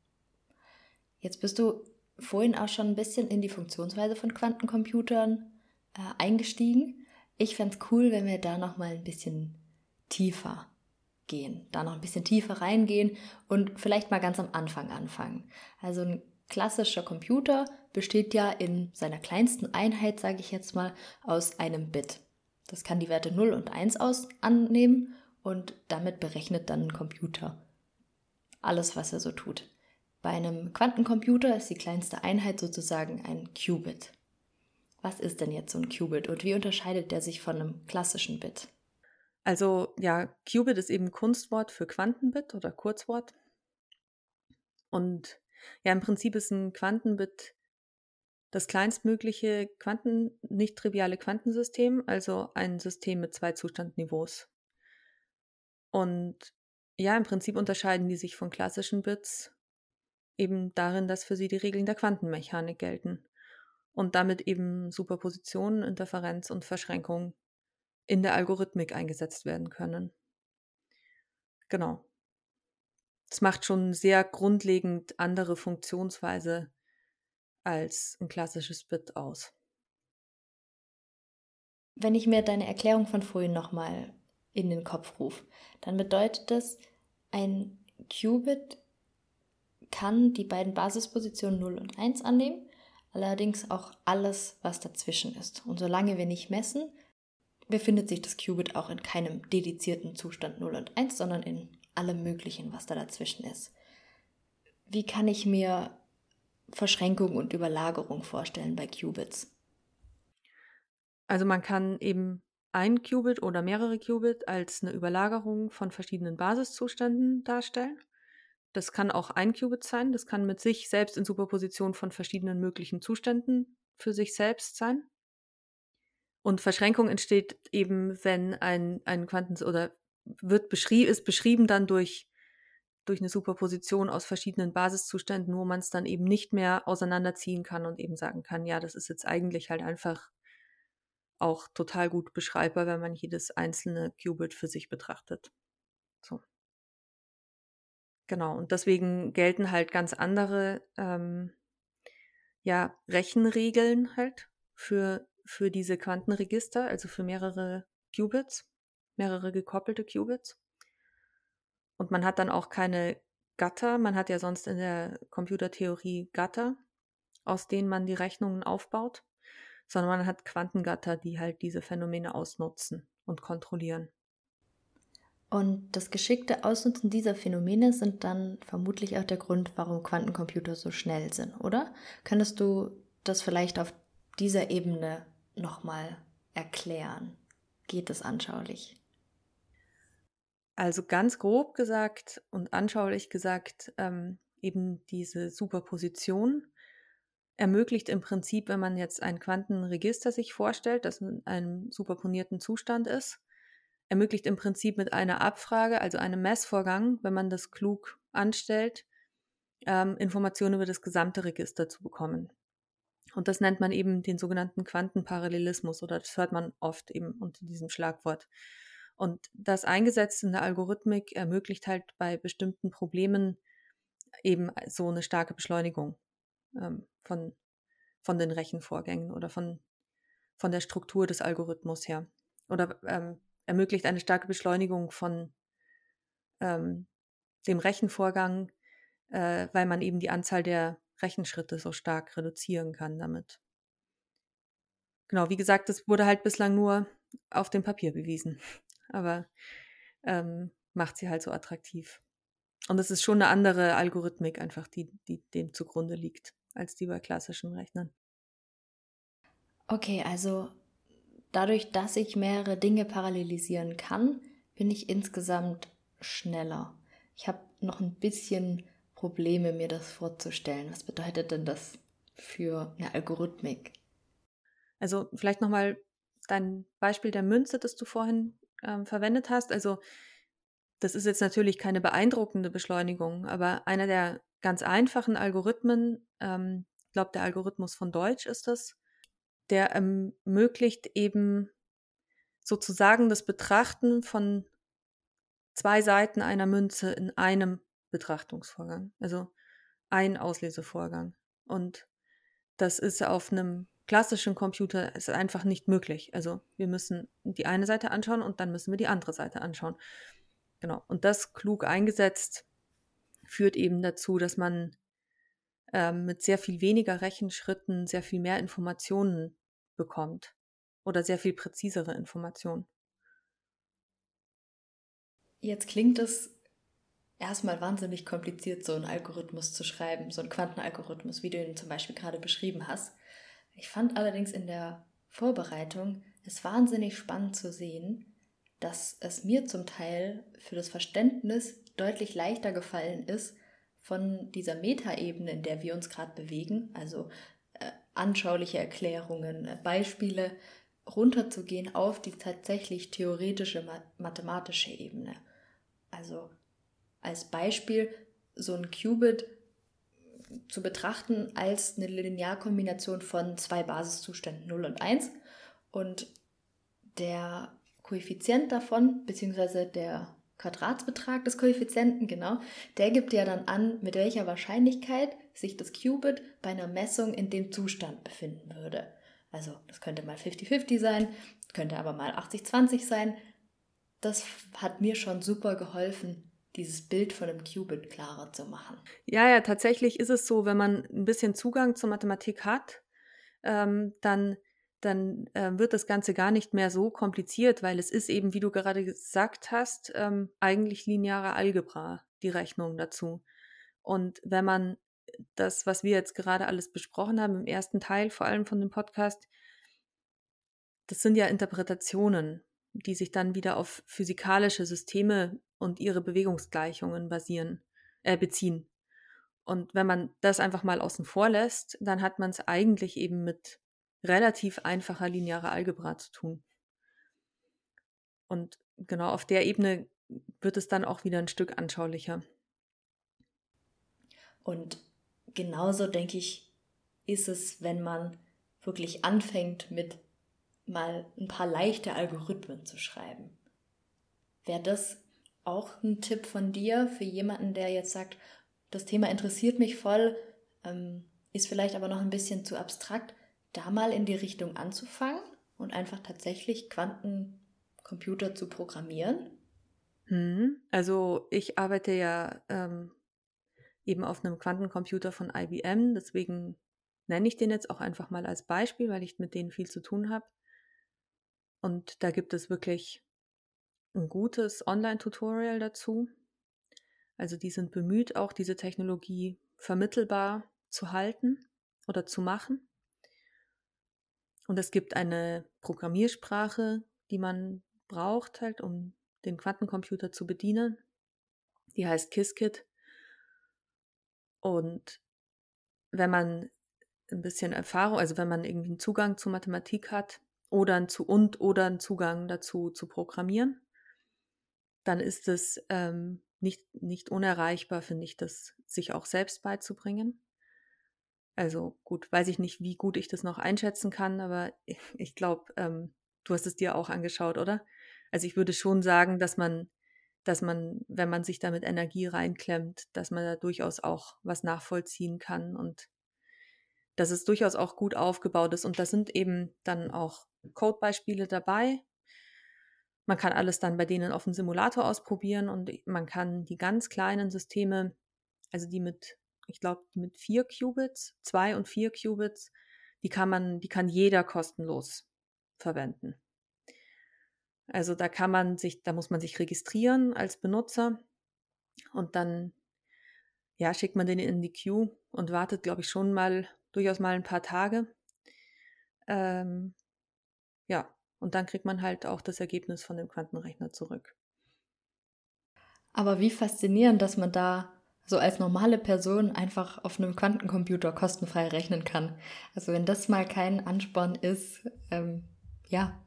Jetzt bist du vorhin auch schon ein bisschen in die Funktionsweise von Quantencomputern äh, eingestiegen. Ich fände es cool, wenn wir da noch mal ein bisschen tiefer gehen, da noch ein bisschen tiefer reingehen und vielleicht mal ganz am Anfang anfangen. Also ein klassischer Computer besteht ja in seiner kleinsten Einheit, sage ich jetzt mal, aus einem Bit. Das kann die Werte 0 und 1 aus annehmen und damit berechnet dann ein Computer alles, was er so tut. Bei einem Quantencomputer ist die kleinste Einheit sozusagen ein Qubit. Was ist denn jetzt so ein Qubit und wie unterscheidet der sich von einem klassischen Bit? Also ja, Qubit ist eben Kunstwort für Quantenbit oder Kurzwort. Und ja, im Prinzip ist ein Quantenbit das kleinstmögliche Quanten, nicht triviale Quantensystem, also ein System mit zwei Zustandniveaus. Und ja, im Prinzip unterscheiden die sich von klassischen Bits eben darin, dass für sie die Regeln der Quantenmechanik gelten und damit eben Superposition, Interferenz und Verschränkung in der Algorithmik eingesetzt werden können. Genau. Es macht schon sehr grundlegend andere Funktionsweise als ein klassisches Bit aus. Wenn ich mir deine Erklärung von vorhin nochmal in den Kopf rufe, dann bedeutet das, ein Qubit kann die beiden Basispositionen 0 und 1 annehmen, allerdings auch alles, was dazwischen ist. Und solange wir nicht messen, befindet sich das Qubit auch in keinem dedizierten Zustand 0 und 1, sondern in allem Möglichen, was da dazwischen ist. Wie kann ich mir Verschränkung und Überlagerung vorstellen bei Qubits? Also man kann eben ein Qubit oder mehrere Qubit als eine Überlagerung von verschiedenen Basiszuständen darstellen. Das kann auch ein Qubit sein, das kann mit sich selbst in Superposition von verschiedenen möglichen Zuständen für sich selbst sein. Und Verschränkung entsteht eben, wenn ein, ein Quanten- oder wird beschrieben, ist beschrieben dann durch, durch eine Superposition aus verschiedenen Basiszuständen, wo man es dann eben nicht mehr auseinanderziehen kann und eben sagen kann, ja, das ist jetzt eigentlich halt einfach auch total gut beschreibbar, wenn man jedes einzelne Qubit für sich betrachtet. So. Genau, und deswegen gelten halt ganz andere ähm, ja, Rechenregeln halt für für diese Quantenregister, also für mehrere Qubits, mehrere gekoppelte Qubits. Und man hat dann auch keine Gatter, man hat ja sonst in der Computertheorie Gatter, aus denen man die Rechnungen aufbaut, sondern man hat Quantengatter, die halt diese Phänomene ausnutzen und kontrollieren. Und das geschickte Ausnutzen dieser Phänomene sind dann vermutlich auch der Grund, warum Quantencomputer so schnell sind, oder? Könntest du das vielleicht auf dieser Ebene nochmal erklären? Geht es anschaulich? Also ganz grob gesagt und anschaulich gesagt, ähm, eben diese Superposition ermöglicht im Prinzip, wenn man jetzt ein Quantenregister sich vorstellt, das in einem superponierten Zustand ist, ermöglicht im Prinzip mit einer Abfrage, also einem Messvorgang, wenn man das klug anstellt, ähm, Informationen über das gesamte Register zu bekommen. Und das nennt man eben den sogenannten Quantenparallelismus oder das hört man oft eben unter diesem Schlagwort. Und das eingesetzt in der Algorithmik ermöglicht halt bei bestimmten Problemen eben so eine starke Beschleunigung ähm, von, von den Rechenvorgängen oder von, von der Struktur des Algorithmus her. Oder ähm, ermöglicht eine starke Beschleunigung von ähm, dem Rechenvorgang, äh, weil man eben die Anzahl der Rechenschritte so stark reduzieren kann damit. Genau, wie gesagt, das wurde halt bislang nur auf dem Papier bewiesen, (laughs) aber ähm, macht sie halt so attraktiv. Und es ist schon eine andere Algorithmik einfach, die, die dem zugrunde liegt, als die bei klassischen Rechnern. Okay, also dadurch, dass ich mehrere Dinge parallelisieren kann, bin ich insgesamt schneller. Ich habe noch ein bisschen Probleme, mir das vorzustellen. Was bedeutet denn das für eine Algorithmik? Also vielleicht nochmal dein Beispiel der Münze, das du vorhin ähm, verwendet hast. Also das ist jetzt natürlich keine beeindruckende Beschleunigung, aber einer der ganz einfachen Algorithmen, ähm, ich glaube, der Algorithmus von Deutsch ist das, der ermöglicht eben sozusagen das Betrachten von zwei Seiten einer Münze in einem Betrachtungsvorgang, also ein Auslesevorgang. Und das ist auf einem klassischen Computer ist einfach nicht möglich. Also wir müssen die eine Seite anschauen und dann müssen wir die andere Seite anschauen. Genau. Und das klug eingesetzt führt eben dazu, dass man ähm, mit sehr viel weniger Rechenschritten sehr viel mehr Informationen bekommt oder sehr viel präzisere Informationen. Jetzt klingt es erstmal wahnsinnig kompliziert, so einen Algorithmus zu schreiben, so einen Quantenalgorithmus, wie du ihn zum Beispiel gerade beschrieben hast. Ich fand allerdings in der Vorbereitung es wahnsinnig spannend zu sehen, dass es mir zum Teil für das Verständnis deutlich leichter gefallen ist, von dieser Metaebene, in der wir uns gerade bewegen, also anschauliche Erklärungen, äh, Beispiele, runterzugehen auf die tatsächlich theoretische ma mathematische Ebene. Also als Beispiel so ein Qubit zu betrachten als eine Linearkombination von zwei Basiszuständen 0 und 1 und der Koeffizient davon, beziehungsweise der Quadratsbetrag des Koeffizienten, genau, der gibt ja dann an, mit welcher Wahrscheinlichkeit sich das Qubit bei einer Messung in dem Zustand befinden würde. Also das könnte mal 50-50 sein, könnte aber mal 80-20 sein. Das hat mir schon super geholfen, dieses Bild von einem Qubit klarer zu machen. Ja, ja, tatsächlich ist es so, wenn man ein bisschen Zugang zur Mathematik hat, ähm, dann, dann äh, wird das Ganze gar nicht mehr so kompliziert, weil es ist eben, wie du gerade gesagt hast, ähm, eigentlich lineare Algebra, die Rechnung dazu. Und wenn man das, was wir jetzt gerade alles besprochen haben, im ersten Teil vor allem von dem Podcast, das sind ja Interpretationen, die sich dann wieder auf physikalische Systeme und ihre Bewegungsgleichungen basieren, äh, beziehen. Und wenn man das einfach mal außen vor lässt, dann hat man es eigentlich eben mit relativ einfacher linearer Algebra zu tun. Und genau auf der Ebene wird es dann auch wieder ein Stück anschaulicher. Und genauso denke ich, ist es, wenn man wirklich anfängt mit mal ein paar leichte Algorithmen zu schreiben. Wäre das auch ein Tipp von dir für jemanden, der jetzt sagt, das Thema interessiert mich voll, ähm, ist vielleicht aber noch ein bisschen zu abstrakt, da mal in die Richtung anzufangen und einfach tatsächlich Quantencomputer zu programmieren? Hm, also ich arbeite ja ähm, eben auf einem Quantencomputer von IBM. Deswegen nenne ich den jetzt auch einfach mal als Beispiel, weil ich mit denen viel zu tun habe. Und da gibt es wirklich ein gutes Online-Tutorial dazu. Also die sind bemüht, auch diese Technologie vermittelbar zu halten oder zu machen. Und es gibt eine Programmiersprache, die man braucht, halt, um den Quantencomputer zu bedienen. Die heißt Qiskit. Und wenn man ein bisschen Erfahrung, also wenn man irgendwie einen Zugang zu Mathematik hat oder zu und oder einen Zugang dazu zu programmieren, dann ist es ähm, nicht, nicht unerreichbar, finde ich, das sich auch selbst beizubringen. Also gut, weiß ich nicht, wie gut ich das noch einschätzen kann, aber ich, ich glaube, ähm, du hast es dir auch angeschaut, oder? Also ich würde schon sagen, dass man dass man, wenn man sich da mit Energie reinklemmt, dass man da durchaus auch was nachvollziehen kann und dass es durchaus auch gut aufgebaut ist. Und da sind eben dann auch Codebeispiele dabei. Man kann alles dann bei denen auf dem Simulator ausprobieren und man kann die ganz kleinen Systeme, also die mit, ich glaube, mit vier Qubits, zwei und vier Qubits, die kann man, die kann jeder kostenlos verwenden. Also da kann man sich, da muss man sich registrieren als Benutzer und dann ja, schickt man den in die Queue und wartet, glaube ich, schon mal durchaus mal ein paar Tage. Ähm, ja, und dann kriegt man halt auch das Ergebnis von dem Quantenrechner zurück. Aber wie faszinierend, dass man da so als normale Person einfach auf einem Quantencomputer kostenfrei rechnen kann. Also wenn das mal kein Ansporn ist, ähm, ja,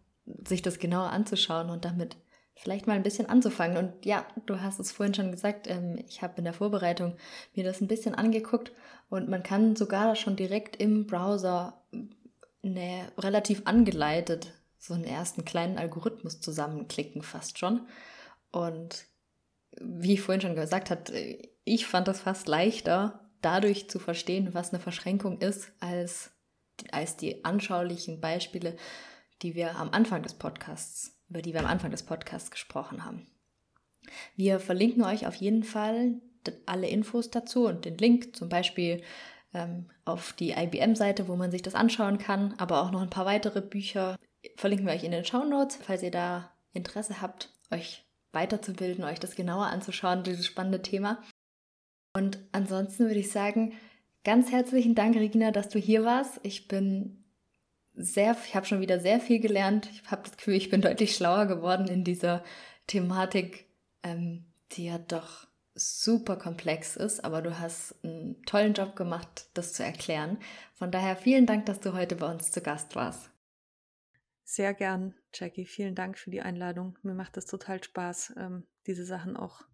sich das genauer anzuschauen und damit vielleicht mal ein bisschen anzufangen. Und ja, du hast es vorhin schon gesagt, ähm, ich habe in der Vorbereitung mir das ein bisschen angeguckt und man kann sogar schon direkt im Browser eine, relativ angeleitet so einen ersten kleinen Algorithmus zusammenklicken, fast schon. Und wie ich vorhin schon gesagt habe, ich fand das fast leichter, dadurch zu verstehen, was eine Verschränkung ist, als, als die anschaulichen Beispiele, die wir am Anfang des Podcasts über die wir am Anfang des Podcasts gesprochen haben. Wir verlinken euch auf jeden Fall alle Infos dazu und den Link zum Beispiel ähm, auf die IBM-Seite, wo man sich das anschauen kann, aber auch noch ein paar weitere Bücher verlinken wir euch in den Show Notes, falls ihr da Interesse habt, euch weiterzubilden, euch das genauer anzuschauen, dieses spannende Thema. Und ansonsten würde ich sagen, ganz herzlichen Dank, Regina, dass du hier warst. Ich bin sehr, ich habe schon wieder sehr viel gelernt. Ich habe das Gefühl, ich bin deutlich schlauer geworden in dieser Thematik, ähm, die ja doch super komplex ist, aber du hast einen tollen Job gemacht, das zu erklären. Von daher vielen Dank, dass du heute bei uns zu Gast warst. Sehr gern, Jackie. Vielen Dank für die Einladung. Mir macht es total Spaß, ähm, diese Sachen auch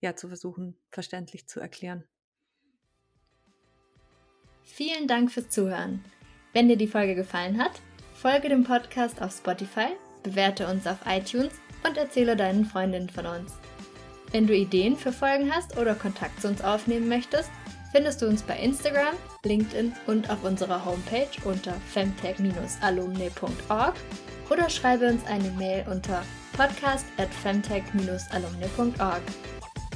ja, zu versuchen, verständlich zu erklären. Vielen Dank fürs Zuhören. Wenn dir die Folge gefallen hat, folge dem Podcast auf Spotify, bewerte uns auf iTunes und erzähle deinen Freundinnen von uns. Wenn du Ideen für Folgen hast oder Kontakt zu uns aufnehmen möchtest, findest du uns bei Instagram, LinkedIn und auf unserer Homepage unter femtech-alumni.org oder schreibe uns eine Mail unter podcast at femtech-alumni.org.